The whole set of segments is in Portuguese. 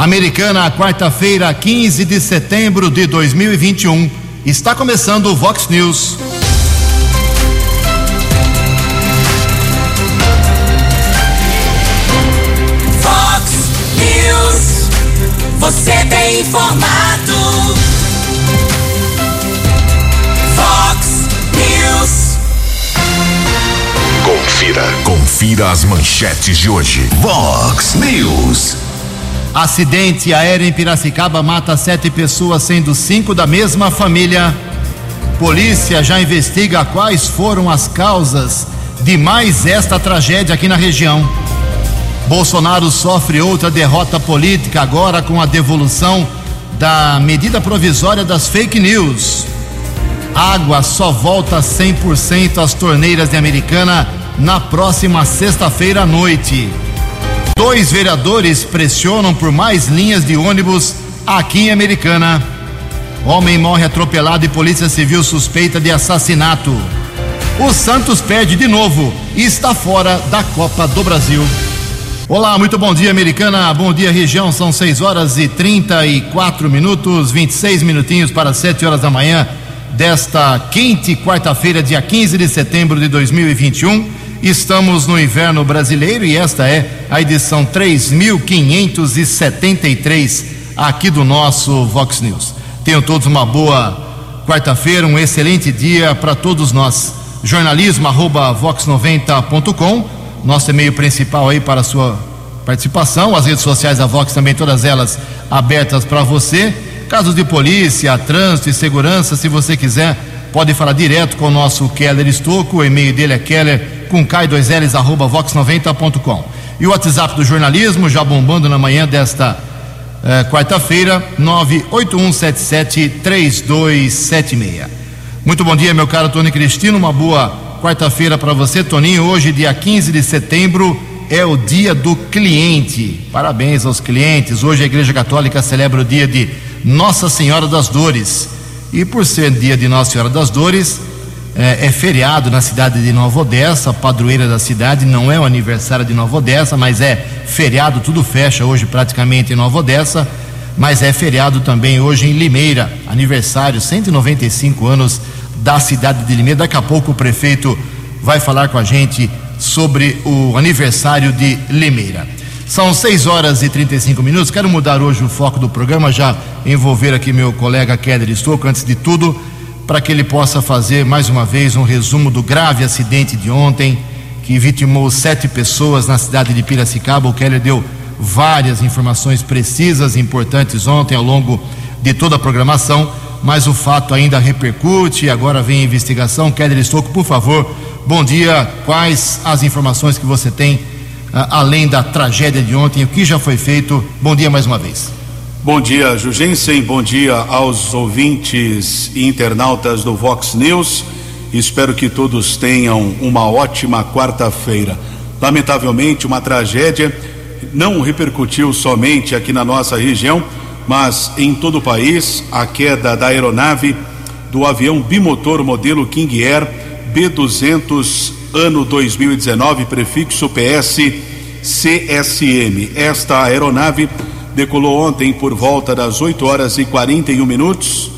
Americana, quarta-feira, 15 de setembro de 2021. Está começando o Vox News. Vox News. Você tem informado. Vox News. Confira. Confira as manchetes de hoje. Vox News. Acidente aéreo em Piracicaba mata sete pessoas, sendo cinco da mesma família. Polícia já investiga quais foram as causas de mais esta tragédia aqui na região. Bolsonaro sofre outra derrota política agora com a devolução da medida provisória das fake news. Água só volta 100% às torneiras de Americana na próxima sexta-feira à noite. Dois vereadores pressionam por mais linhas de ônibus aqui em Americana. Homem morre atropelado e Polícia Civil suspeita de assassinato. O Santos perde de novo e está fora da Copa do Brasil. Olá, muito bom dia, Americana. Bom dia, região. São 6 horas e 34 minutos, 26 minutinhos para 7 horas da manhã desta quente quarta-feira, dia 15 de setembro de 2021. Estamos no inverno brasileiro e esta é a edição 3573 aqui do nosso Vox News. Tenham todos uma boa quarta-feira, um excelente dia para todos nós. Jornalismo arroba vox90.com, nosso e-mail principal aí para a sua participação. As redes sociais da Vox também, todas elas abertas para você. Casos de polícia, trânsito e segurança, se você quiser, pode falar direto com o nosso Keller Estocco. O e-mail dele é keller com K2Ls arroba vox90.com. E o WhatsApp do jornalismo, já bombando na manhã desta eh, quarta-feira, 981773276. Muito bom dia, meu caro Tony Cristino. Uma boa quarta-feira para você, Toninho. Hoje, dia 15 de setembro, é o dia do cliente. Parabéns aos clientes. Hoje a Igreja Católica celebra o dia de Nossa Senhora das Dores. E por ser dia de Nossa Senhora das Dores, é, é, feriado na cidade de Nova Odessa, padroeira da cidade, não é o aniversário de Nova Odessa, mas é feriado, tudo fecha hoje praticamente em Nova Odessa, mas é feriado também hoje em Limeira, aniversário, 195 anos da cidade de Limeira. Daqui a pouco o prefeito vai falar com a gente sobre o aniversário de Limeira. São 6 horas e 35 minutos. Quero mudar hoje o foco do programa, já envolver aqui meu colega Keller Stouco, antes de tudo para que ele possa fazer mais uma vez um resumo do grave acidente de ontem, que vitimou sete pessoas na cidade de Piracicaba. O Keller deu várias informações precisas e importantes ontem ao longo de toda a programação, mas o fato ainda repercute e agora vem a investigação. Keller Estocco, por favor, bom dia. Quais as informações que você tem, além da tragédia de ontem, o que já foi feito? Bom dia mais uma vez. Bom dia, Jugensen. Bom dia aos ouvintes e internautas do Vox News. Espero que todos tenham uma ótima quarta-feira. Lamentavelmente, uma tragédia não repercutiu somente aqui na nossa região, mas em todo o país. A queda da aeronave do avião bimotor modelo King Air B200 ano 2019, prefixo PS CSM. Esta aeronave decolou ontem por volta das 8 horas e 41 minutos,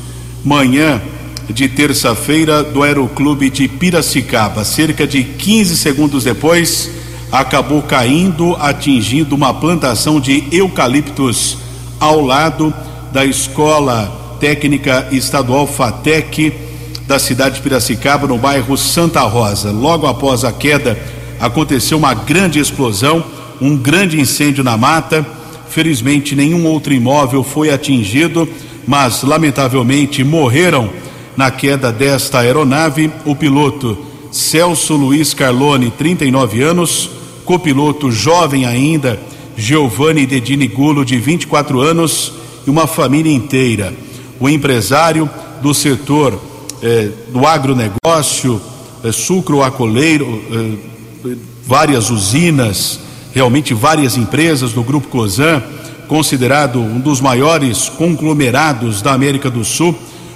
manhã de terça-feira, do Aeroclube de Piracicaba. Cerca de 15 segundos depois, acabou caindo, atingindo uma plantação de eucaliptos ao lado da Escola Técnica Estadual FATEC da cidade de Piracicaba, no bairro Santa Rosa. Logo após a queda, aconteceu uma grande explosão, um grande incêndio na mata Felizmente, nenhum outro imóvel foi atingido, mas lamentavelmente morreram na queda desta aeronave o piloto Celso Luiz Carlone, 39 anos, copiloto jovem ainda, Giovanni Dedini Gulo, de 24 anos, e uma família inteira. O empresário do setor eh, do agronegócio, eh, sucro acoleiro, eh, várias usinas, realmente várias empresas do Grupo Cosan, considerado um dos maiores conglomerados da América do Sul,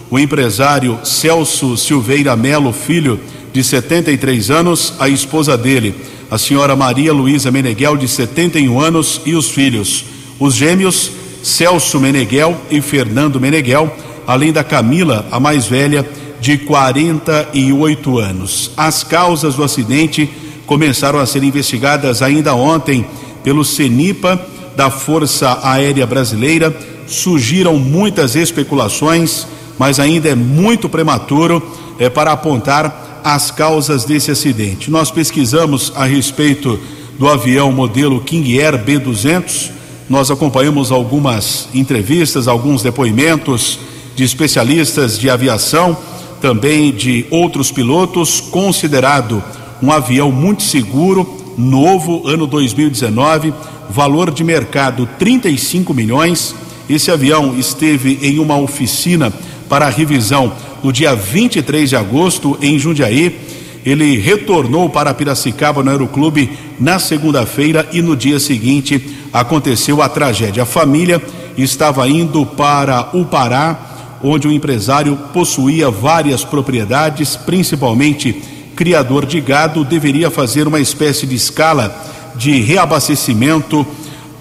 o empresário Celso Silveira Melo Filho, de 73 anos, a esposa dele, a senhora Maria Luísa Meneghel, de 71 anos, e os filhos, os gêmeos Celso Meneghel e Fernando Meneghel, além da Camila, a mais velha, de 48 anos. As causas do acidente começaram a ser investigadas ainda ontem pelo CENIPA da Força Aérea Brasileira. Surgiram muitas especulações, mas ainda é muito prematuro é, para apontar as causas desse acidente. Nós pesquisamos a respeito do avião modelo King Air B200. Nós acompanhamos algumas entrevistas, alguns depoimentos de especialistas de aviação, também de outros pilotos, considerado um avião muito seguro, novo, ano 2019, valor de mercado 35 milhões. Esse avião esteve em uma oficina para revisão no dia 23 de agosto em Jundiaí. Ele retornou para Piracicaba no Aeroclube na segunda-feira e no dia seguinte aconteceu a tragédia. A família estava indo para o Pará, onde o empresário possuía várias propriedades, principalmente criador de gado, deveria fazer uma espécie de escala de reabastecimento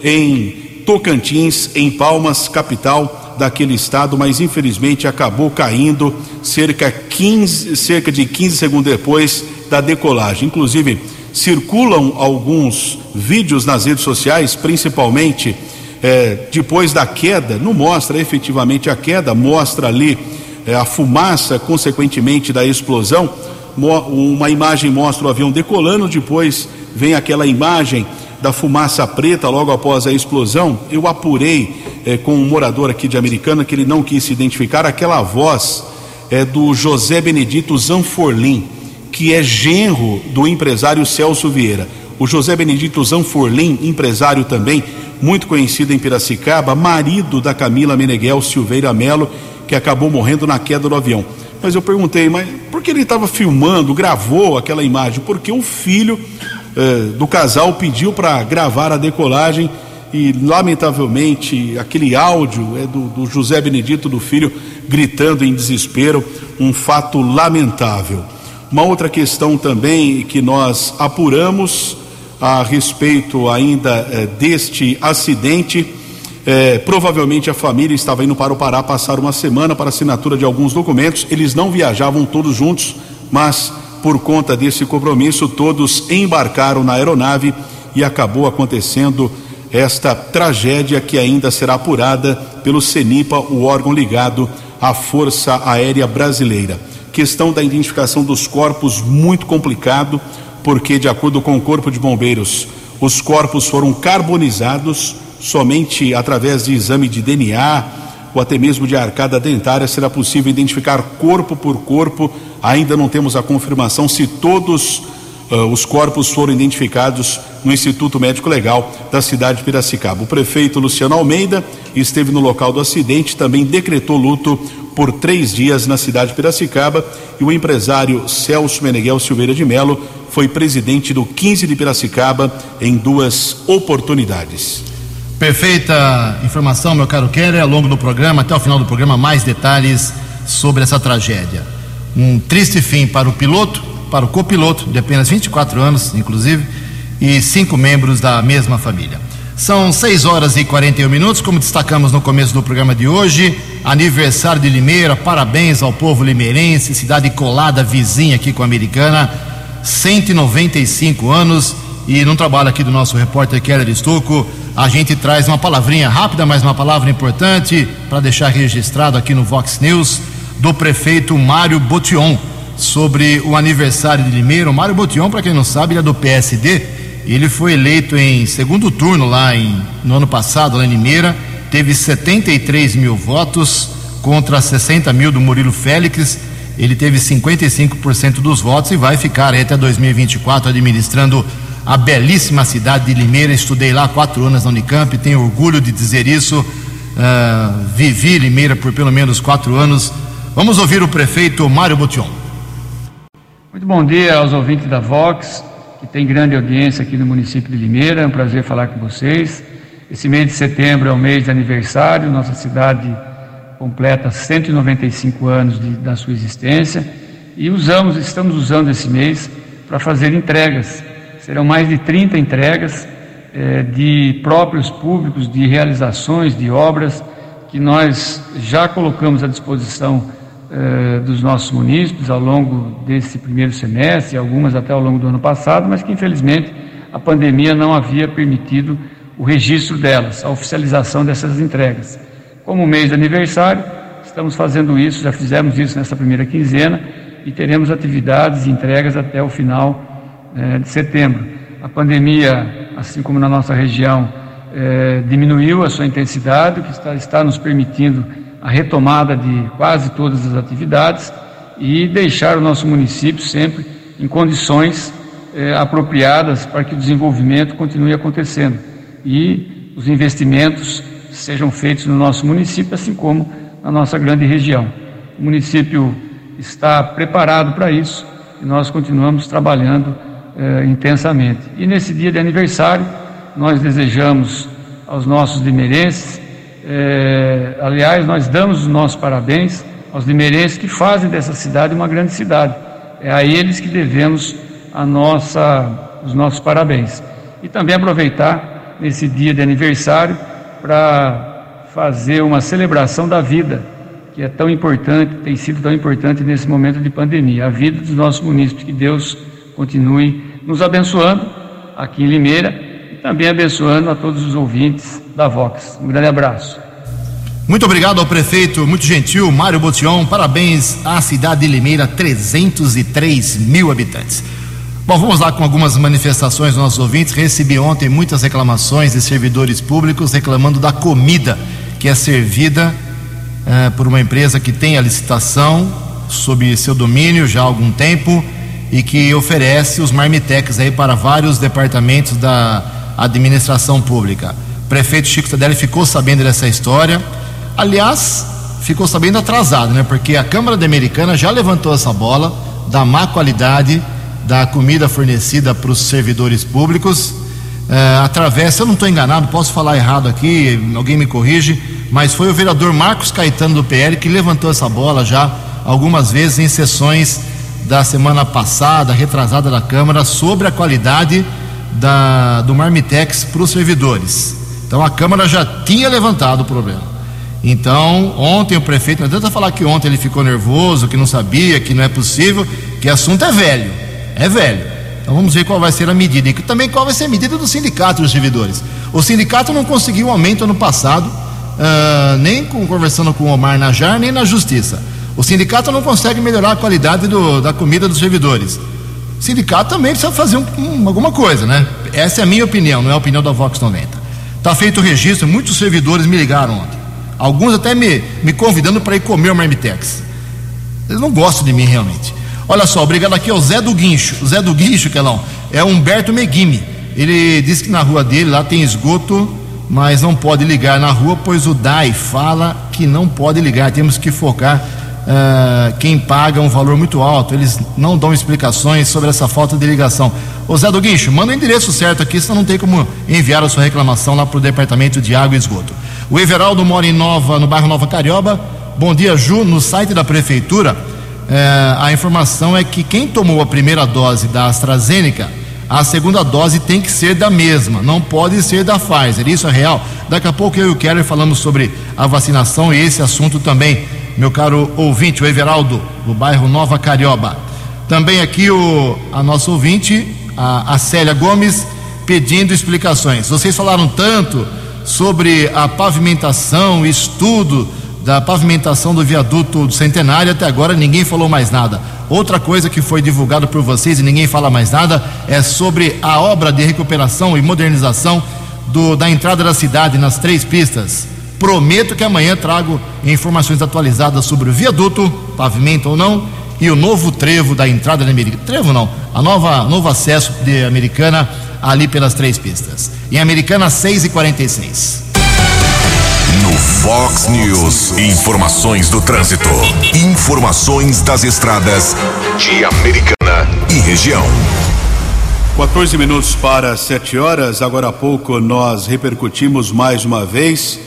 em Tocantins, em Palmas, capital daquele estado, mas infelizmente acabou caindo cerca, 15, cerca de 15 segundos depois da decolagem. Inclusive, circulam alguns vídeos nas redes sociais, principalmente é, depois da queda, não mostra efetivamente a queda, mostra ali é, a fumaça, consequentemente, da explosão. Uma imagem mostra o avião decolando, depois vem aquela imagem da fumaça preta logo após a explosão. Eu apurei é, com um morador aqui de Americana que ele não quis se identificar, aquela voz é do José Benedito Zanforlim, que é genro do empresário Celso Vieira. O José Benedito Zanforlim, empresário também, muito conhecido em Piracicaba, marido da Camila Meneghel Silveira Melo, que acabou morrendo na queda do avião. Mas eu perguntei, mas por que ele estava filmando, gravou aquela imagem? Porque o filho eh, do casal pediu para gravar a decolagem e, lamentavelmente, aquele áudio é do, do José Benedito, do filho, gritando em desespero, um fato lamentável. Uma outra questão também que nós apuramos a respeito ainda eh, deste acidente. Eh, provavelmente a família estava indo para o Pará passar uma semana para assinatura de alguns documentos. Eles não viajavam todos juntos, mas por conta desse compromisso, todos embarcaram na aeronave e acabou acontecendo esta tragédia que ainda será apurada pelo CENIPA, o órgão ligado à Força Aérea Brasileira. Questão da identificação dos corpos muito complicado porque, de acordo com o Corpo de Bombeiros, os corpos foram carbonizados somente através de exame de DNA ou até mesmo de arcada dentária será possível identificar corpo por corpo. Ainda não temos a confirmação se todos uh, os corpos foram identificados no Instituto Médico Legal da cidade de Piracicaba. O prefeito Luciano Almeida esteve no local do acidente, também decretou luto por três dias na cidade de Piracicaba e o empresário Celso Meneghel Silveira de Melo foi presidente do 15 de Piracicaba em duas oportunidades. Perfeita informação, meu caro Keller, ao longo do programa, até o final do programa, mais detalhes sobre essa tragédia. Um triste fim para o piloto, para o copiloto, de apenas 24 anos, inclusive, e cinco membros da mesma família. São 6 horas e 41 minutos, como destacamos no começo do programa de hoje, aniversário de Limeira, parabéns ao povo limeirense, cidade colada, vizinha aqui com a Americana, 195 anos, e no trabalho aqui do nosso repórter Keller Estocco, a gente traz uma palavrinha rápida, mas uma palavra importante para deixar registrado aqui no Vox News, do prefeito Mário Botion, sobre o aniversário de Limeira. O Mário Botion, para quem não sabe, ele é do PSD, ele foi eleito em segundo turno lá em, no ano passado, lá em Limeira, teve 73 mil votos contra 60 mil do Murilo Félix. Ele teve 55% dos votos e vai ficar até 2024 administrando a belíssima cidade de Limeira. Estudei lá quatro anos na Unicamp, tenho orgulho de dizer isso. Uh, vivi Limeira por pelo menos quatro anos. Vamos ouvir o prefeito Mário Botion. Muito bom dia aos ouvintes da Vox que tem grande audiência aqui no município de Limeira. É um prazer falar com vocês. Esse mês de setembro é o mês de aniversário, nossa cidade completa 195 anos de, da sua existência e usamos, estamos usando esse mês para fazer entregas. Serão mais de 30 entregas eh, de próprios públicos, de realizações, de obras que nós já colocamos à disposição eh, dos nossos munícipes ao longo desse primeiro semestre, algumas até ao longo do ano passado, mas que infelizmente a pandemia não havia permitido o registro delas, a oficialização dessas entregas. Como mês de aniversário, estamos fazendo isso, já fizemos isso nessa primeira quinzena e teremos atividades e entregas até o final eh, de setembro. A pandemia, assim como na nossa região, eh, diminuiu a sua intensidade, o que está, está nos permitindo a retomada de quase todas as atividades e deixar o nosso município sempre em condições eh, apropriadas para que o desenvolvimento continue acontecendo e os investimentos sejam feitos no nosso município, assim como na nossa grande região. O município está preparado para isso e nós continuamos trabalhando eh, intensamente. E nesse dia de aniversário, nós desejamos aos nossos limerenses, eh, aliás, nós damos os nossos parabéns aos limerenses que fazem dessa cidade uma grande cidade. É a eles que devemos a nossa, os nossos parabéns. E também aproveitar nesse dia de aniversário para fazer uma celebração da vida, que é tão importante, tem sido tão importante nesse momento de pandemia, a vida dos nossos munícipes. Que Deus continue nos abençoando aqui em Limeira também abençoando a todos os ouvintes da Vox. Um grande abraço. Muito obrigado ao prefeito, muito gentil, Mário Botion. Parabéns à cidade de Limeira, 303 mil habitantes. Bom, vamos lá com algumas manifestações dos nossos ouvintes. Recebi ontem muitas reclamações de servidores públicos reclamando da comida que é servida eh, por uma empresa que tem a licitação sob seu domínio já há algum tempo e que oferece os marmitex aí para vários departamentos da administração pública. O prefeito Chico Tadelli ficou sabendo dessa história. Aliás, ficou sabendo atrasado, né? Porque a Câmara da Americana já levantou essa bola da má qualidade da comida fornecida para os servidores públicos é, através, se eu não estou enganado, posso falar errado aqui, alguém me corrige, mas foi o vereador Marcos Caetano do PL que levantou essa bola já algumas vezes em sessões da semana passada, retrasada da Câmara, sobre a qualidade da, do Marmitex para os servidores. Então a Câmara já tinha levantado o problema. Então, ontem o prefeito, não adianta falar que ontem ele ficou nervoso, que não sabia, que não é possível, que assunto é velho. É velho. Então vamos ver qual vai ser a medida. E também qual vai ser a medida do sindicato dos servidores. O sindicato não conseguiu aumento ano passado, uh, nem com, conversando com o Omar Najar, nem na justiça. O sindicato não consegue melhorar a qualidade do, da comida dos servidores. O sindicato também precisa fazer um, um, alguma coisa, né? Essa é a minha opinião, não é a opinião da Vox 90. Está feito o registro, muitos servidores me ligaram ontem. Alguns até me, me convidando para ir comer o Marmitex. Eles não gostam de mim realmente. Olha só, obrigado aqui ao Zé do Guincho. O Zé do Guincho, Kelão, é Humberto Meguime. Ele disse que na rua dele lá tem esgoto, mas não pode ligar na rua, pois o DAI fala que não pode ligar. Temos que focar uh, quem paga um valor muito alto. Eles não dão explicações sobre essa falta de ligação. Ô Zé do Guincho, manda o endereço certo aqui, senão não tem como enviar a sua reclamação lá para o Departamento de Água e Esgoto. O Everaldo mora em Nova, no bairro Nova Carioba. Bom dia, Ju. No site da Prefeitura é, a informação é que quem tomou a primeira dose da AstraZeneca, a segunda dose tem que ser da mesma, não pode ser da Pfizer. Isso é real? Daqui a pouco eu e o Keller falamos sobre a vacinação e esse assunto também, meu caro ouvinte, o Everaldo, do bairro Nova Carioba. Também aqui o, a nossa ouvinte, a, a Célia Gomes, pedindo explicações. Vocês falaram tanto sobre a pavimentação, estudo da pavimentação do viaduto do Centenário, até agora ninguém falou mais nada. Outra coisa que foi divulgada por vocês e ninguém fala mais nada é sobre a obra de recuperação e modernização do, da entrada da cidade nas três pistas. Prometo que amanhã trago informações atualizadas sobre o viaduto, pavimento ou não, e o novo trevo da entrada da Americana. Trevo não, a nova novo acesso de Americana ali pelas três pistas. Em Americana 6 e 46. No Fox News, informações do trânsito. Informações das estradas de Americana e região. 14 minutos para 7 horas. Agora há pouco nós repercutimos mais uma vez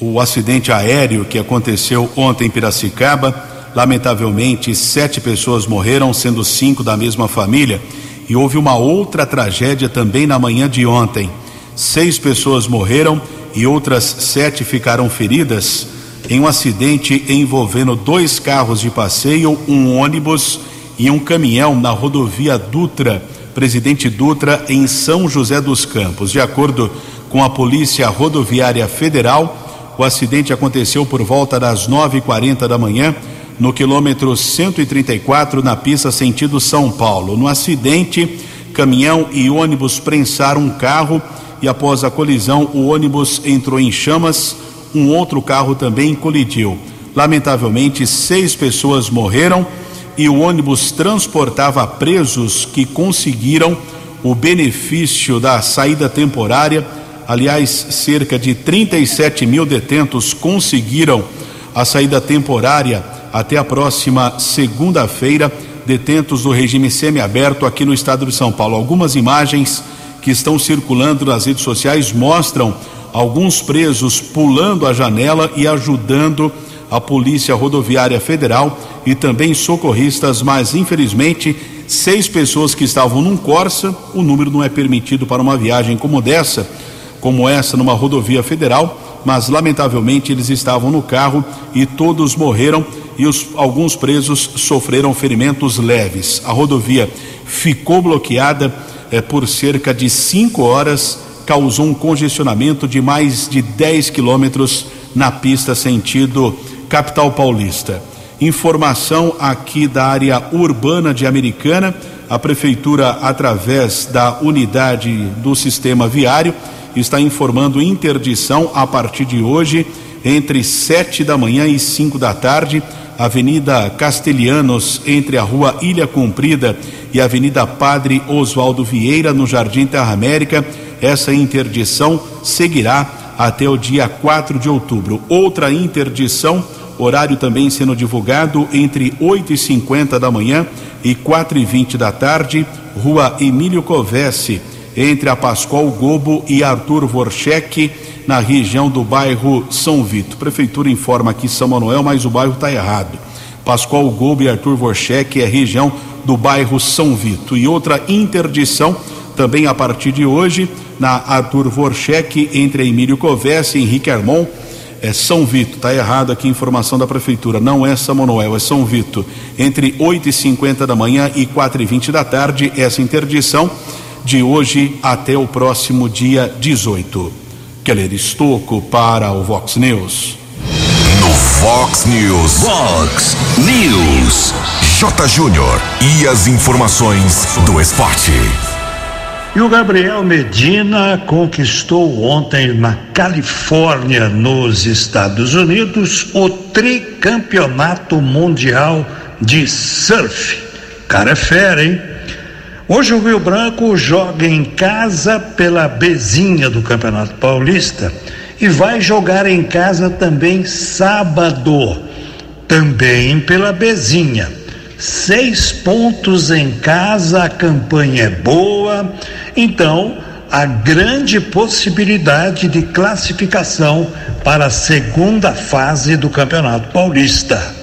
o acidente aéreo que aconteceu ontem em Piracicaba. Lamentavelmente, sete pessoas morreram, sendo cinco da mesma família. E houve uma outra tragédia também na manhã de ontem Seis pessoas morreram e outras sete ficaram feridas em um acidente envolvendo dois carros de passeio, um ônibus e um caminhão na rodovia Dutra, Presidente Dutra, em São José dos Campos. De acordo com a Polícia Rodoviária Federal, o acidente aconteceu por volta das 9h40 da manhã, no quilômetro 134, na pista sentido São Paulo. No acidente, caminhão e ônibus prensaram um carro e, após a colisão, o ônibus entrou em chamas um outro carro também colidiu. Lamentavelmente, seis pessoas morreram e o ônibus transportava presos que conseguiram o benefício da saída temporária. Aliás, cerca de 37 mil detentos conseguiram a saída temporária até a próxima segunda-feira. Detentos do regime semiaberto aqui no estado de São Paulo. Algumas imagens que estão circulando nas redes sociais mostram alguns presos pulando a janela e ajudando a Polícia Rodoviária Federal e também socorristas, mas infelizmente seis pessoas que estavam num Corsa, o número não é permitido para uma viagem como dessa, como essa numa rodovia federal, mas lamentavelmente eles estavam no carro e todos morreram e os, alguns presos sofreram ferimentos leves. A rodovia ficou bloqueada eh, por cerca de cinco horas causou um congestionamento de mais de 10 quilômetros na pista sentido capital paulista. Informação aqui da área urbana de Americana, a prefeitura através da unidade do sistema viário está informando interdição a partir de hoje entre sete da manhã e cinco da tarde, Avenida Castelhanos entre a Rua Ilha Comprida e a Avenida Padre Oswaldo Vieira no Jardim Terra América essa interdição seguirá até o dia 4 de outubro. Outra interdição, horário também sendo divulgado entre 8 e 50 da manhã e 4 e 20 da tarde, Rua Emílio Covesse, entre a Pascoal Gobo e Arthur Vorchek, na região do bairro São Vito. Prefeitura informa aqui São Manuel, mas o bairro está errado. Pascoal Gobo e Arthur Vorchek é região do bairro São Vito. E outra interdição também a partir de hoje na Arthur Vorchek, entre Emílio Covesse e Henrique Armon, é São Vito, tá errado aqui a informação da prefeitura, não é São Manuel, é São Vito, entre 8 e 50 da manhã e 4 e 20 da tarde, essa interdição de hoje até o próximo dia 18. Keller Estocco para o Vox News. No Fox News. Fox News. J. Júnior. E as informações do esporte. E o Gabriel Medina conquistou ontem na Califórnia, nos Estados Unidos, o tricampeonato mundial de surf. Cara é fera, hein? Hoje o Rio Branco joga em casa pela Bezinha do Campeonato Paulista e vai jogar em casa também sábado, também pela Bezinha seis pontos em casa, a campanha é boa, então a grande possibilidade de classificação para a segunda fase do Campeonato Paulista.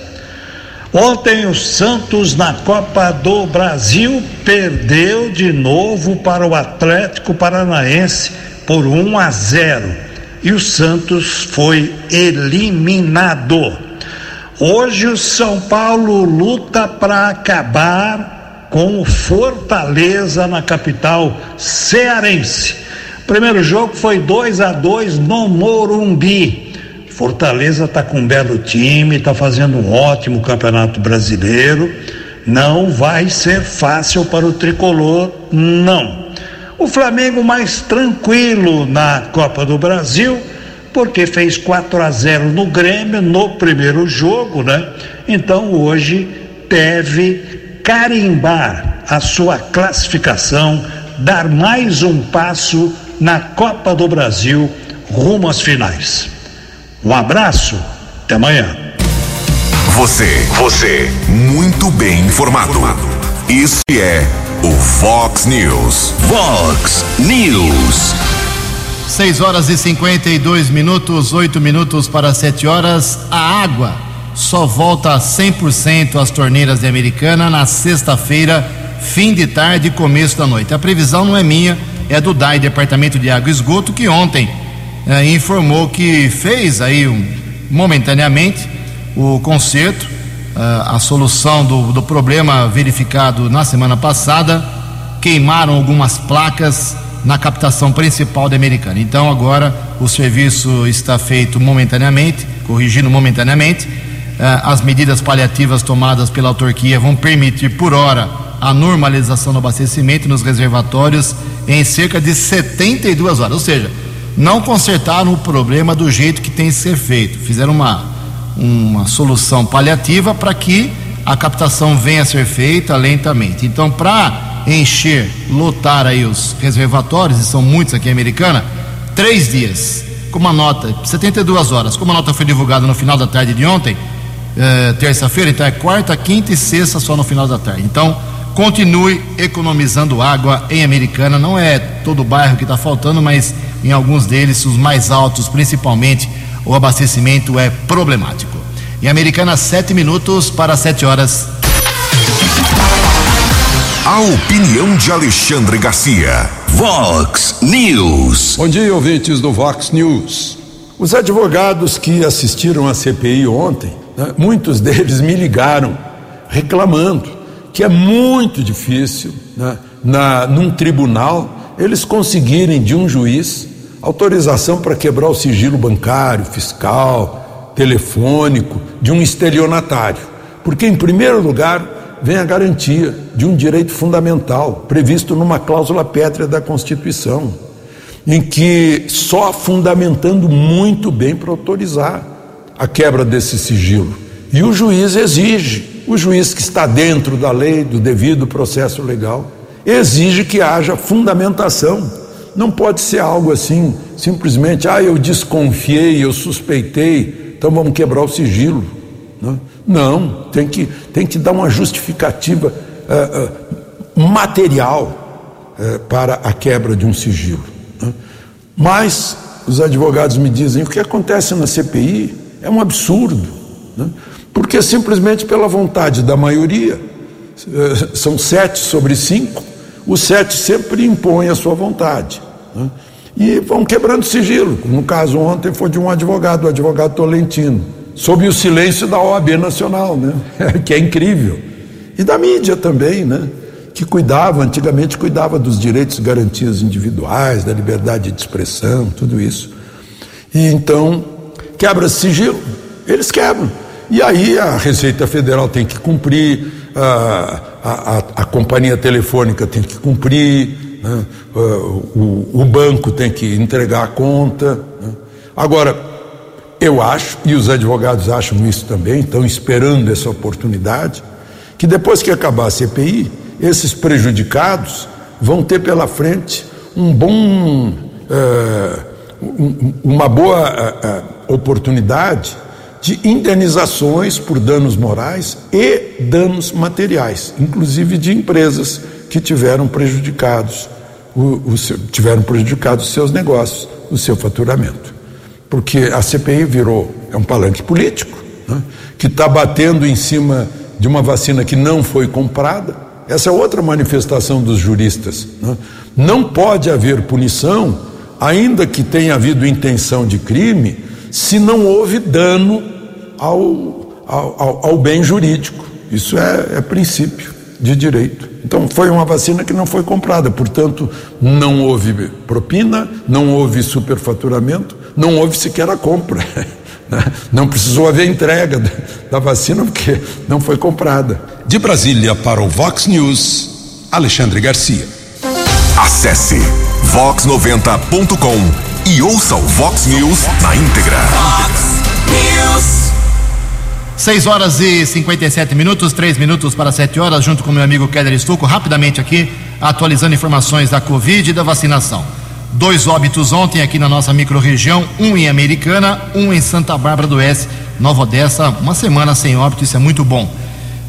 Ontem o Santos na Copa do Brasil perdeu de novo para o Atlético Paranaense por 1 a 0 e o Santos foi eliminado. Hoje o São Paulo luta para acabar com o Fortaleza na capital cearense. Primeiro jogo foi 2 a 2 no Morumbi. Fortaleza está com um belo time, está fazendo um ótimo campeonato brasileiro. Não vai ser fácil para o tricolor, não. O Flamengo mais tranquilo na Copa do Brasil porque fez 4 a 0 no Grêmio no primeiro jogo, né? Então hoje deve carimbar a sua classificação, dar mais um passo na Copa do Brasil rumo às finais. Um abraço, até amanhã. Você, você, muito bem informado. Isso é o Fox News. Fox News. 6 horas e 52 minutos, 8 minutos para 7 horas. A água só volta a 100% às torneiras de Americana na sexta-feira, fim de tarde e começo da noite. A previsão não é minha, é do DAI, Departamento de Água e Esgoto, que ontem eh, informou que fez aí um, momentaneamente o conserto, eh, a solução do, do problema verificado na semana passada. Queimaram algumas placas na captação principal da Americana. Então agora o serviço está feito momentaneamente, corrigindo momentaneamente. Eh, as medidas paliativas tomadas pela autarquia vão permitir por hora a normalização do abastecimento nos reservatórios em cerca de 72 horas. Ou seja, não consertaram o problema do jeito que tem que ser feito. Fizeram uma, uma solução paliativa para que a captação venha a ser feita lentamente. Então, para encher, lotar aí os reservatórios, e são muitos aqui em Americana, três dias, com uma nota, 72 horas. Como a nota foi divulgada no final da tarde de ontem, eh, terça-feira, então é quarta, quinta e sexta só no final da tarde. Então, continue economizando água em Americana. Não é todo o bairro que está faltando, mas em alguns deles, os mais altos, principalmente, o abastecimento é problemático. Em Americana, sete minutos para sete horas. A opinião de Alexandre Garcia. Vox News. Bom dia, ouvintes do Vox News. Os advogados que assistiram à CPI ontem, né, muitos deles me ligaram reclamando que é muito difícil, né, na, num tribunal, eles conseguirem de um juiz autorização para quebrar o sigilo bancário, fiscal, telefônico de um estelionatário. Porque, em primeiro lugar, vem a garantia de um direito fundamental previsto numa cláusula pétrea da Constituição, em que só fundamentando muito bem para autorizar a quebra desse sigilo. E o juiz exige, o juiz que está dentro da lei, do devido processo legal, exige que haja fundamentação. Não pode ser algo assim, simplesmente, ah, eu desconfiei, eu suspeitei, então vamos quebrar o sigilo. Não, não tem, que, tem que dar uma justificativa uh, uh, material uh, para a quebra de um sigilo. Né? Mas os advogados me dizem: o que acontece na CPI é um absurdo, né? porque simplesmente pela vontade da maioria, são sete sobre cinco, os sete sempre impõem a sua vontade. Né? E vão quebrando sigilo. No caso ontem foi de um advogado, o advogado Tolentino sob o silêncio da OAB Nacional, né? que é incrível. E da mídia também, né? que cuidava, antigamente cuidava dos direitos e garantias individuais, da liberdade de expressão, tudo isso. E então, quebra sigilo, eles quebram. E aí a Receita Federal tem que cumprir, a, a, a companhia telefônica tem que cumprir, né? o, o, banco tem que entregar a conta. Né? Agora, eu acho, e os advogados acham isso também, estão esperando essa oportunidade, que depois que acabar a CPI, esses prejudicados vão ter pela frente um bom, uh, um, uma boa uh, uh, oportunidade de indenizações por danos morais e danos materiais, inclusive de empresas que tiveram prejudicados, o, o seu, tiveram prejudicados os seus negócios, o seu faturamento porque a CPI virou é um palanque político né, que está batendo em cima de uma vacina que não foi comprada. Essa é outra manifestação dos juristas. Né? Não pode haver punição, ainda que tenha havido intenção de crime, se não houve dano ao, ao, ao bem jurídico. Isso é, é princípio de direito. Então, foi uma vacina que não foi comprada, portanto, não houve propina, não houve superfaturamento, não houve sequer a compra. Né? Não precisou haver entrega da vacina porque não foi comprada. De Brasília para o Vox News, Alexandre Garcia. Acesse vox90.com e ouça o Vox News na íntegra. Fox News. 6 horas e 57 minutos, 3 minutos para 7 horas, junto com meu amigo Keller Estuco, rapidamente aqui, atualizando informações da Covid e da vacinação. Dois óbitos ontem aqui na nossa microrregião, um em Americana, um em Santa Bárbara do Oeste, Nova Odessa, uma semana sem óbito, isso é muito bom.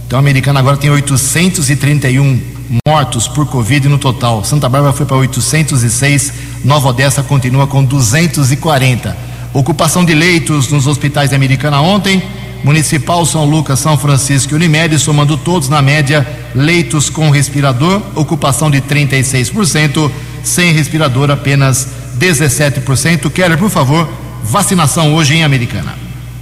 Então a Americana agora tem 831 mortos por Covid no total. Santa Bárbara foi para 806, Nova Odessa continua com 240. Ocupação de leitos nos hospitais da Americana ontem, Municipal São Lucas, São Francisco e Unimed, somando todos na média leitos com respirador, ocupação de 36%. sem respirador apenas 17%. Keller, por favor, vacinação hoje em Americana.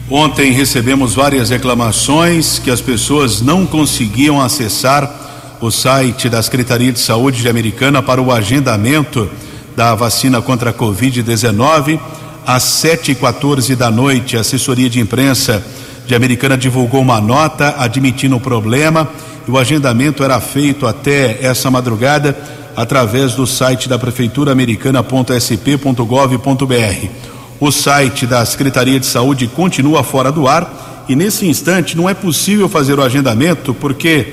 Ontem recebemos várias reclamações que as pessoas não conseguiam acessar o site da Secretaria de Saúde de Americana para o agendamento da vacina contra a Covid-19. Às 7h14 da noite, a assessoria de imprensa de Americana divulgou uma nota admitindo o problema o agendamento era feito até essa madrugada através do site da Prefeitura Americana.sp.gov.br. O site da Secretaria de Saúde continua fora do ar e nesse instante não é possível fazer o agendamento porque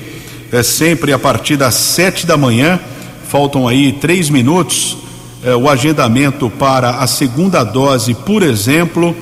é sempre a partir das sete da manhã, faltam aí três minutos, é, o agendamento para a segunda dose, por exemplo,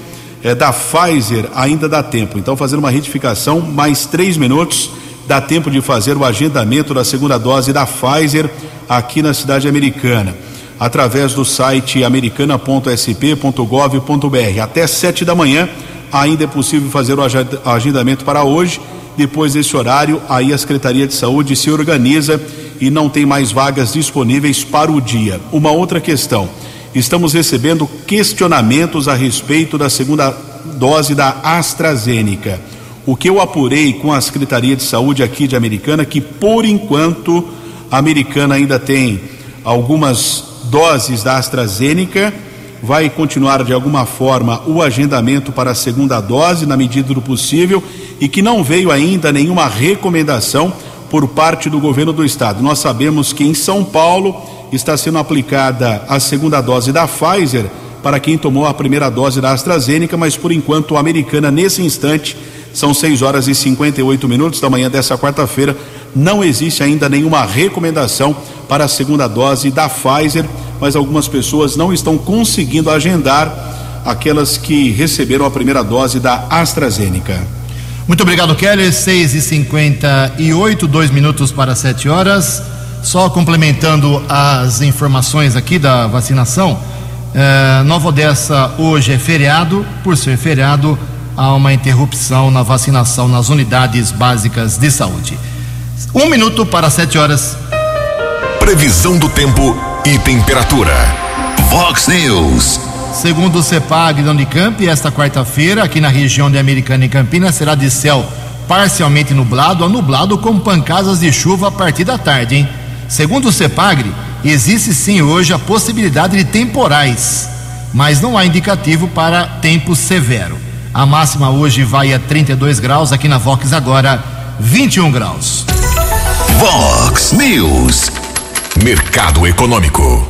é, da Pfizer ainda dá tempo. Então, fazendo uma retificação, mais três minutos, dá tempo de fazer o agendamento da segunda dose da Pfizer aqui na cidade americana através do site americana.sp.gov.br. Até sete da manhã ainda é possível fazer o agendamento para hoje. Depois desse horário, aí a Secretaria de Saúde se organiza e não tem mais vagas disponíveis para o dia. Uma outra questão: estamos recebendo questionamentos a respeito da segunda dose da AstraZeneca. O que eu apurei com a Secretaria de Saúde aqui de Americana, que por enquanto a Americana ainda tem algumas doses da AstraZeneca. Vai continuar de alguma forma o agendamento para a segunda dose, na medida do possível, e que não veio ainda nenhuma recomendação por parte do governo do estado. Nós sabemos que em São Paulo está sendo aplicada a segunda dose da Pfizer para quem tomou a primeira dose da AstraZeneca, mas por enquanto a americana, nesse instante, são 6 horas e 58 minutos da manhã dessa quarta-feira, não existe ainda nenhuma recomendação para a segunda dose da Pfizer, mas algumas pessoas não estão conseguindo agendar aquelas que receberam a primeira dose da AstraZeneca. Muito obrigado, Kelly. 6 e 58 dois minutos para 7 horas. Só complementando as informações aqui da vacinação. Eh, Nova Odessa hoje é feriado. Por ser feriado, há uma interrupção na vacinação nas unidades básicas de saúde. Um minuto para 7 horas. Previsão do tempo e temperatura. Vox News. Segundo o CEPAG da Unicamp, esta quarta-feira, aqui na região de Americana e Campinas, será de céu parcialmente nublado a nublado com pancadas de chuva a partir da tarde, hein? Segundo o CEPAGRE, existe sim hoje a possibilidade de temporais, mas não há indicativo para tempo severo. A máxima hoje vai a 32 graus, aqui na Vox agora 21 graus. Vox News. Mercado Econômico.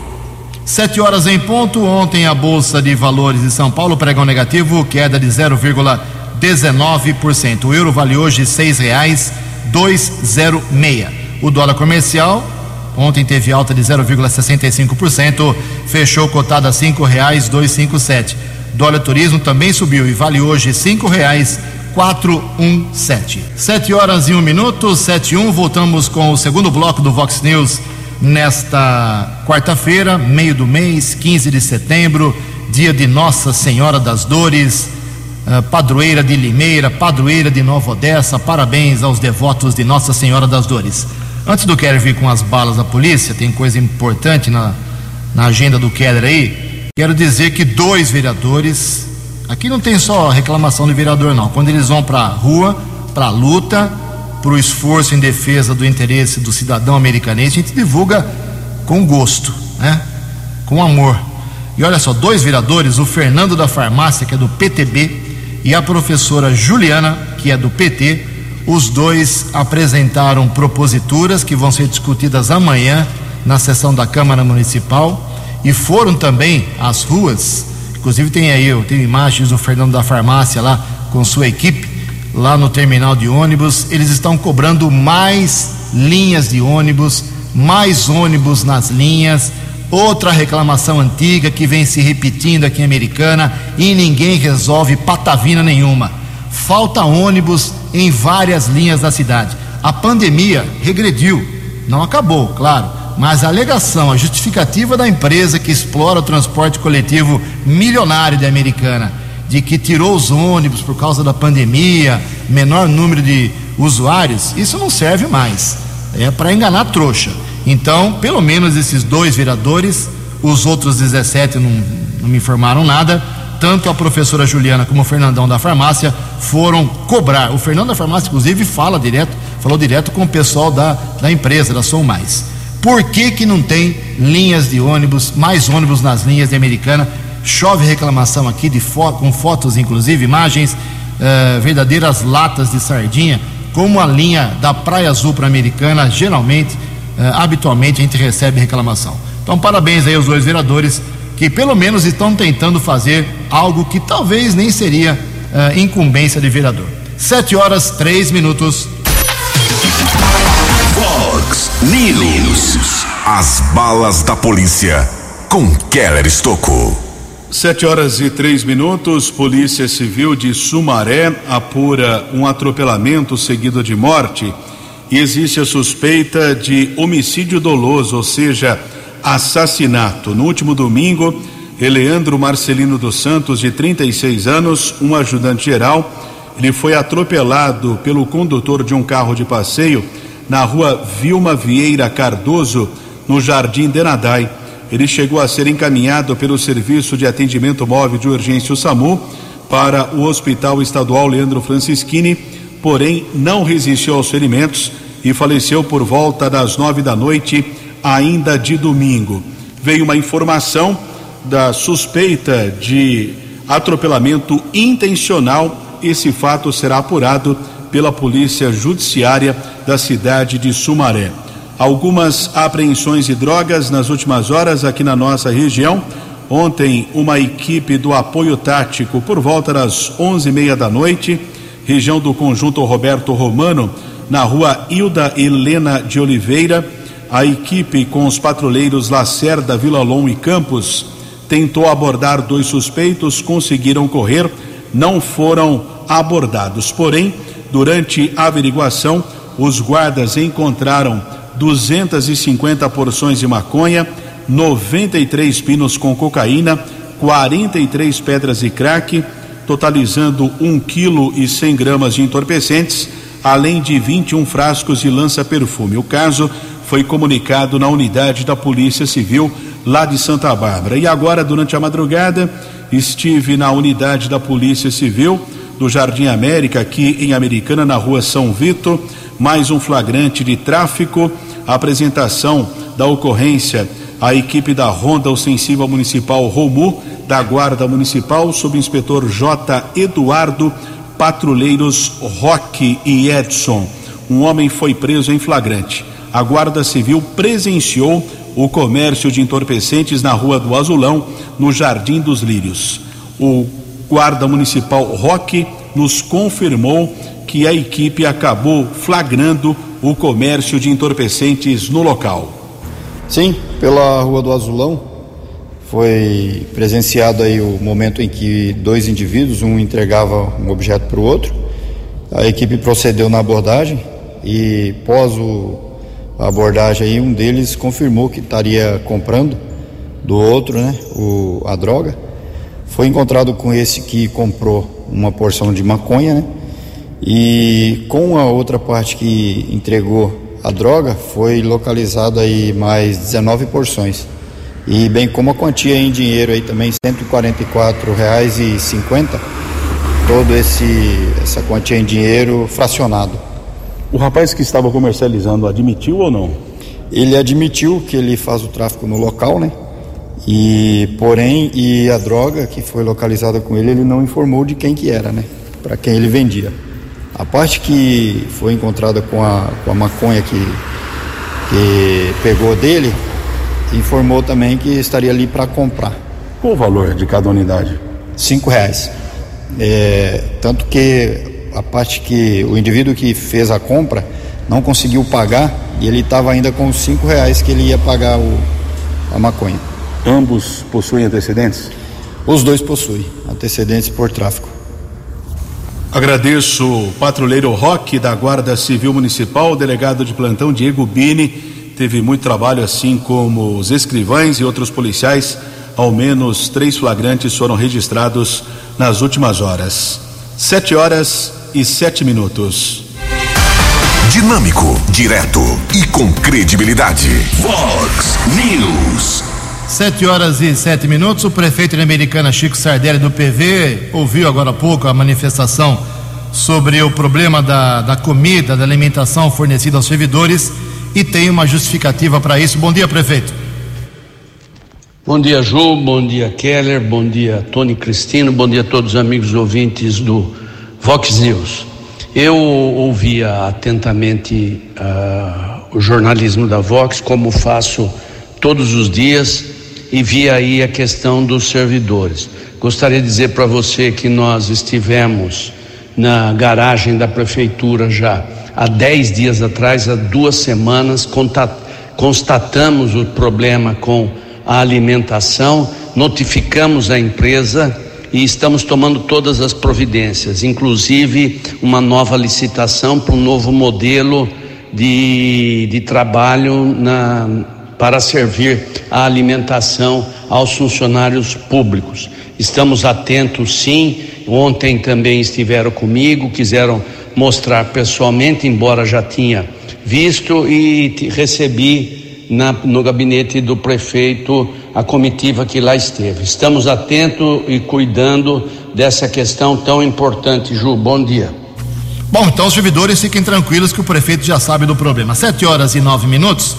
Sete horas em ponto. Ontem a Bolsa de Valores de São Paulo pregão negativo, queda de 0,19%. O euro vale hoje seis reais dois zero meia. O dólar comercial ontem teve alta de 0,65%, fechou cotado a cinco reais dois cinco sete. Dólar turismo também subiu e vale hoje cinco reais 417. Sete horas e um minuto, sete e um, voltamos com o segundo bloco do Vox News nesta quarta-feira, meio do mês, 15 de setembro, dia de Nossa Senhora das Dores, uh, padroeira de Limeira, padroeira de Nova Odessa, parabéns aos devotos de Nossa Senhora das Dores. Antes do Keller vir com as balas da polícia, tem coisa importante na, na agenda do Keller aí, quero dizer que dois vereadores Aqui não tem só reclamação do vereador, não. Quando eles vão para a rua, para a luta, o esforço em defesa do interesse do cidadão americanense, a gente divulga com gosto, né? com amor. E olha só, dois vereadores, o Fernando da Farmácia, que é do PTB, e a professora Juliana, que é do PT, os dois apresentaram proposituras que vão ser discutidas amanhã na sessão da Câmara Municipal e foram também às ruas Inclusive tem aí, eu tenho imagens do Fernando da Farmácia lá com sua equipe, lá no terminal de ônibus. Eles estão cobrando mais linhas de ônibus, mais ônibus nas linhas. Outra reclamação antiga que vem se repetindo aqui em Americana e ninguém resolve patavina nenhuma. Falta ônibus em várias linhas da cidade. A pandemia regrediu, não acabou, claro mas a alegação, a justificativa da empresa que explora o transporte coletivo milionário de Americana, de que tirou os ônibus por causa da pandemia, menor número de usuários, isso não serve mais. É para enganar trouxa. Então, pelo menos esses dois vereadores, os outros 17 não, não me informaram nada, tanto a professora Juliana como o Fernandão da farmácia foram cobrar. O Fernando da farmácia, inclusive, fala direto, falou direto com o pessoal da, da empresa, da Som Mais. Por que, que não tem linhas de ônibus, mais ônibus nas linhas de Americana? Chove reclamação aqui de com fotos, inclusive, imagens, uh, verdadeiras latas de sardinha, como a linha da Praia Azul para Americana, geralmente, uh, habitualmente, a gente recebe reclamação. Então, parabéns aí aos dois vereadores que pelo menos estão tentando fazer algo que talvez nem seria uh, incumbência de vereador. Sete horas, três minutos. Fox News. As balas da polícia com Keller Estocou. Sete horas e três minutos, Polícia Civil de Sumaré apura um atropelamento seguido de morte e existe a suspeita de homicídio doloso, ou seja, assassinato. No último domingo, Eleandro Marcelino dos Santos, de 36 anos, um ajudante geral, ele foi atropelado pelo condutor de um carro de passeio na rua Vilma Vieira Cardoso, no Jardim Denadai. Ele chegou a ser encaminhado pelo Serviço de Atendimento Móvel de Urgência o SAMU para o Hospital Estadual Leandro Francischini, porém não resistiu aos ferimentos e faleceu por volta das nove da noite ainda de domingo. Veio uma informação da suspeita de atropelamento intencional. Esse fato será apurado pela Polícia Judiciária da cidade de Sumaré. Algumas apreensões de drogas nas últimas horas aqui na nossa região. Ontem, uma equipe do apoio tático, por volta das onze e meia da noite, região do conjunto Roberto Romano, na rua Hilda Helena de Oliveira, a equipe com os patrulheiros Lacerda, Vila Lom e Campos tentou abordar dois suspeitos, conseguiram correr, não foram abordados. Porém, durante a averiguação, os guardas encontraram 250 porções de maconha, 93 pinos com cocaína, 43 pedras de crack, totalizando 1 quilo e 100 gramas de entorpecentes, além de 21 frascos de lança-perfume. O caso foi comunicado na unidade da Polícia Civil lá de Santa Bárbara. E agora, durante a madrugada, estive na unidade da Polícia Civil do Jardim América, aqui em Americana, na rua São Vito. Mais um flagrante de tráfico. A apresentação da ocorrência a equipe da Ronda Ostensiva Municipal Romu, da Guarda Municipal, subinspetor J. Eduardo, patrulheiros Roque e Edson. Um homem foi preso em flagrante a Guarda Civil presenciou o comércio de entorpecentes na Rua do Azulão, no Jardim dos Lírios. O guarda municipal Roque nos confirmou que a equipe acabou flagrando o comércio de entorpecentes no local. Sim, pela Rua do Azulão foi presenciado aí o momento em que dois indivíduos, um entregava um objeto para o outro. A equipe procedeu na abordagem e pós o a abordagem aí, um deles confirmou que estaria comprando do outro, né, o, a droga. Foi encontrado com esse que comprou uma porção de maconha, né? E com a outra parte que entregou a droga, foi localizado aí mais 19 porções. E bem como a quantia em dinheiro aí também, R$ 144,50, todo esse essa quantia em dinheiro fracionado. O rapaz que estava comercializando admitiu ou não? Ele admitiu que ele faz o tráfico no local, né? E porém, e a droga que foi localizada com ele, ele não informou de quem que era, né? Para quem ele vendia. A parte que foi encontrada com a, com a maconha que, que pegou dele, informou também que estaria ali para comprar. Qual o valor de cada unidade? Cinco reais. É, tanto que a parte que o indivíduo que fez a compra não conseguiu pagar e ele estava ainda com os cinco reais que ele ia pagar o, a maconha. Ambos possuem antecedentes? Os dois possuem antecedentes por tráfico. Agradeço o patrulheiro Roque da Guarda Civil Municipal, o delegado de plantão Diego Bini. Teve muito trabalho, assim como os escrivães e outros policiais. Ao menos três flagrantes foram registrados nas últimas horas. Sete horas e sete minutos. Dinâmico, direto e com credibilidade. Vox News. Sete horas e sete minutos. O prefeito de Americana, Chico Sardelli, do PV, ouviu agora há pouco a manifestação sobre o problema da, da comida, da alimentação fornecida aos servidores e tem uma justificativa para isso. Bom dia, prefeito. Bom dia, Ju. Bom dia, Keller. Bom dia, Tony Cristino. Bom dia a todos os amigos ouvintes do Vox News. Eu ouvia atentamente uh, o jornalismo da Vox, como faço todos os dias, e vi aí a questão dos servidores. Gostaria de dizer para você que nós estivemos na garagem da prefeitura já há dez dias atrás, há duas semanas, constatamos o problema com a alimentação, notificamos a empresa e estamos tomando todas as providências, inclusive uma nova licitação para um novo modelo de, de trabalho na, para servir a alimentação aos funcionários públicos. Estamos atentos, sim. Ontem também estiveram comigo, quiseram mostrar pessoalmente, embora já tinha visto, e recebi na, no gabinete do prefeito a comitiva que lá esteve. Estamos atentos e cuidando dessa questão tão importante. Ju, bom dia. Bom, então os servidores fiquem tranquilos que o prefeito já sabe do problema. Sete horas e nove minutos,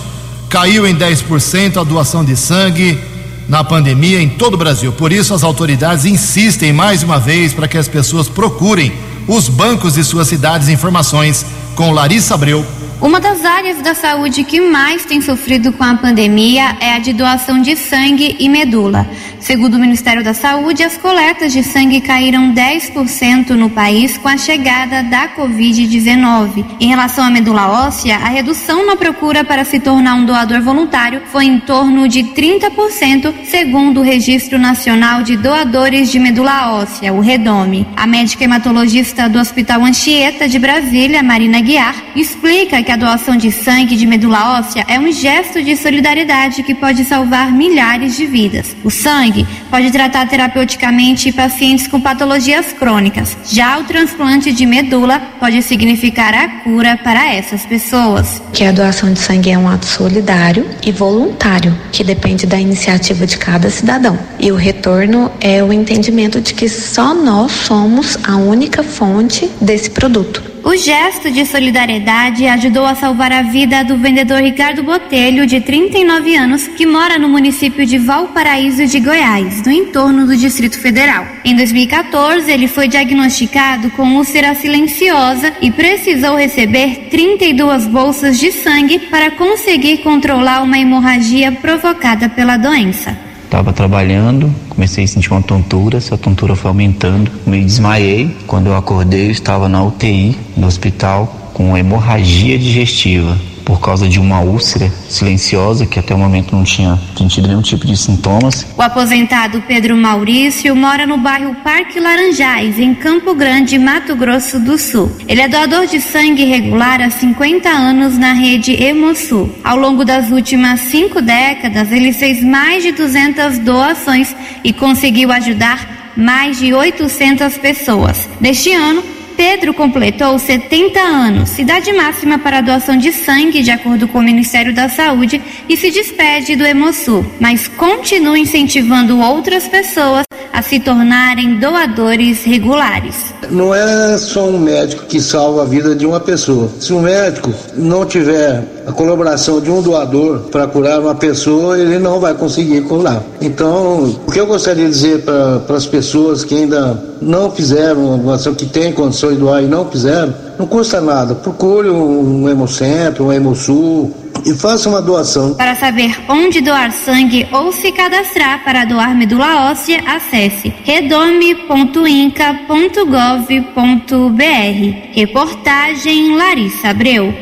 caiu em 10% a doação de sangue na pandemia em todo o Brasil. Por isso, as autoridades insistem mais uma vez para que as pessoas procurem os bancos de suas cidades informações com Larissa Abreu uma das áreas da saúde que mais tem sofrido com a pandemia é a de doação de sangue e medula. Segundo o Ministério da Saúde, as coletas de sangue caíram 10% no país com a chegada da Covid-19. Em relação à medula óssea, a redução na procura para se tornar um doador voluntário foi em torno de 30%, segundo o Registro Nacional de Doadores de Medula Óssea, o REDOME. A médica hematologista do Hospital Anchieta de Brasília, Marina Guiar, explica que a doação de sangue de medula óssea é um gesto de solidariedade que pode salvar milhares de vidas. O sangue pode tratar terapeuticamente pacientes com patologias crônicas. Já o transplante de medula pode significar a cura para essas pessoas. Que a doação de sangue é um ato solidário e voluntário, que depende da iniciativa de cada cidadão. E o retorno é o entendimento de que só nós somos a única fonte desse produto. O gesto de solidariedade ajudou a salvar a vida do vendedor Ricardo Botelho, de 39 anos, que mora no município de Valparaíso de Goiás, no entorno do Distrito Federal. Em 2014, ele foi diagnosticado com úlcera silenciosa e precisou receber 32 bolsas de sangue para conseguir controlar uma hemorragia provocada pela doença. Estava trabalhando, comecei a sentir uma tontura, essa tontura foi aumentando, me desmaiei. Quando eu acordei, eu estava na UTI, no hospital, com hemorragia digestiva por causa de uma úlcera silenciosa que até o momento não tinha tido nenhum tipo de sintomas. O aposentado Pedro Maurício mora no bairro Parque Laranjais, em Campo Grande, Mato Grosso do Sul. Ele é doador de sangue regular há 50 anos na rede Hemosul. Ao longo das últimas cinco décadas, ele fez mais de 200 doações e conseguiu ajudar mais de 800 pessoas. Neste ano, Pedro completou 70 anos, idade máxima para a doação de sangue, de acordo com o Ministério da Saúde, e se despede do Hemosul, mas continua incentivando outras pessoas a se tornarem doadores regulares. Não é só um médico que salva a vida de uma pessoa. Se um médico não tiver a colaboração de um doador para curar uma pessoa, ele não vai conseguir curar. Então, o que eu gostaria de dizer para as pessoas que ainda não fizeram que têm condição de doar e não fizeram, não custa nada. Procure um Hemocentro, um Hemosul, e faça uma doação. Para saber onde doar sangue ou se cadastrar para doar medula óssea, acesse redome.inca.gov.br. Reportagem Larissa Abreu.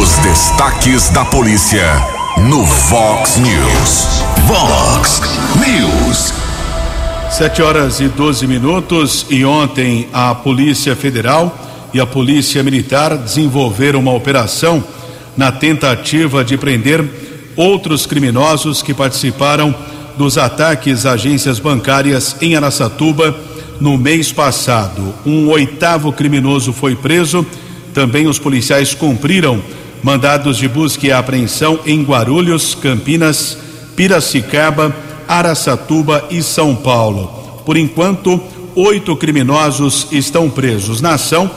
Os destaques da polícia no Vox News. Vox News. Sete horas e 12 minutos e ontem a Polícia Federal e a Polícia Militar desenvolveram uma operação na tentativa de prender outros criminosos que participaram dos ataques a agências bancárias em Aracatuba no mês passado. Um oitavo criminoso foi preso Também os policiais cumpriram mandados de busca e apreensão em Guarulhos, Campinas, Piracicaba, Araçatuba e São Paulo. Por enquanto, oito criminosos estão presos na ação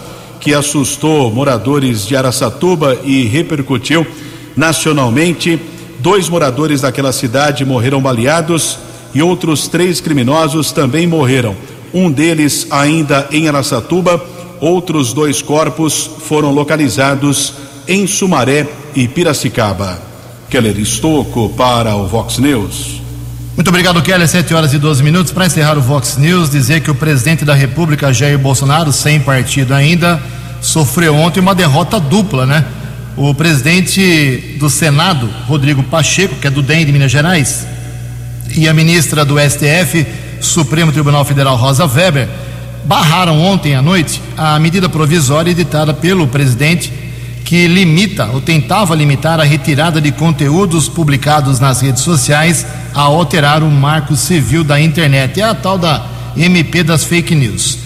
que assustou moradores de Araçatuba e repercutiu nacionalmente. Dois moradores daquela cidade morreram baleados e outros três criminosos também morreram. Um deles ainda em Araçatuba. Outros dois corpos foram localizados em Sumaré e Piracicaba. Keller Estocco para o Vox News. Muito obrigado, Keller. 7 horas e 12 minutos. Para encerrar o Vox News, dizer que o presidente da República, Jair Bolsonaro, sem partido ainda, sofreu ontem uma derrota dupla, né? O presidente do Senado, Rodrigo Pacheco, que é do DEM de Minas Gerais, e a ministra do STF, Supremo Tribunal Federal, Rosa Weber, barraram ontem à noite a medida provisória editada pelo presidente que limita ou tentava limitar a retirada de conteúdos publicados nas redes sociais a alterar o marco civil da internet. É a tal da MP das fake news.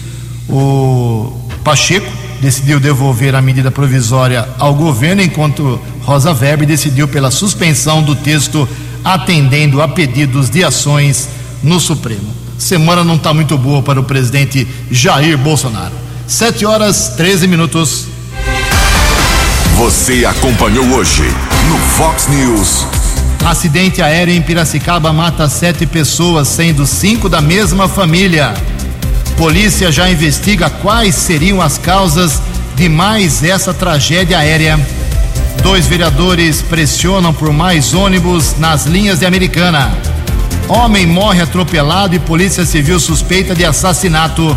O Pacheco decidiu devolver a medida provisória ao governo, enquanto Rosa Weber decidiu pela suspensão do texto, atendendo a pedidos de ações no Supremo. Semana não está muito boa para o presidente Jair Bolsonaro. 7 horas 13 minutos. Você acompanhou hoje no Fox News. Acidente aéreo em Piracicaba mata sete pessoas, sendo cinco da mesma família. Polícia já investiga quais seriam as causas de mais essa tragédia aérea. Dois vereadores pressionam por mais ônibus nas linhas de Americana. Homem morre atropelado e Polícia Civil suspeita de assassinato.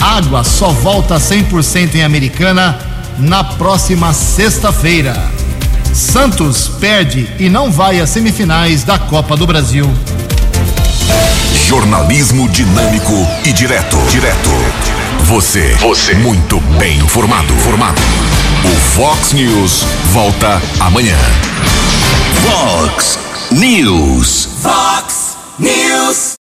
Água só volta 100% em Americana na próxima sexta-feira. Santos perde e não vai às semifinais da Copa do Brasil. Jornalismo dinâmico e direto. Direto. Você. Você. Muito bem informado. Formado. O Fox News volta amanhã. Fox News. Fox News.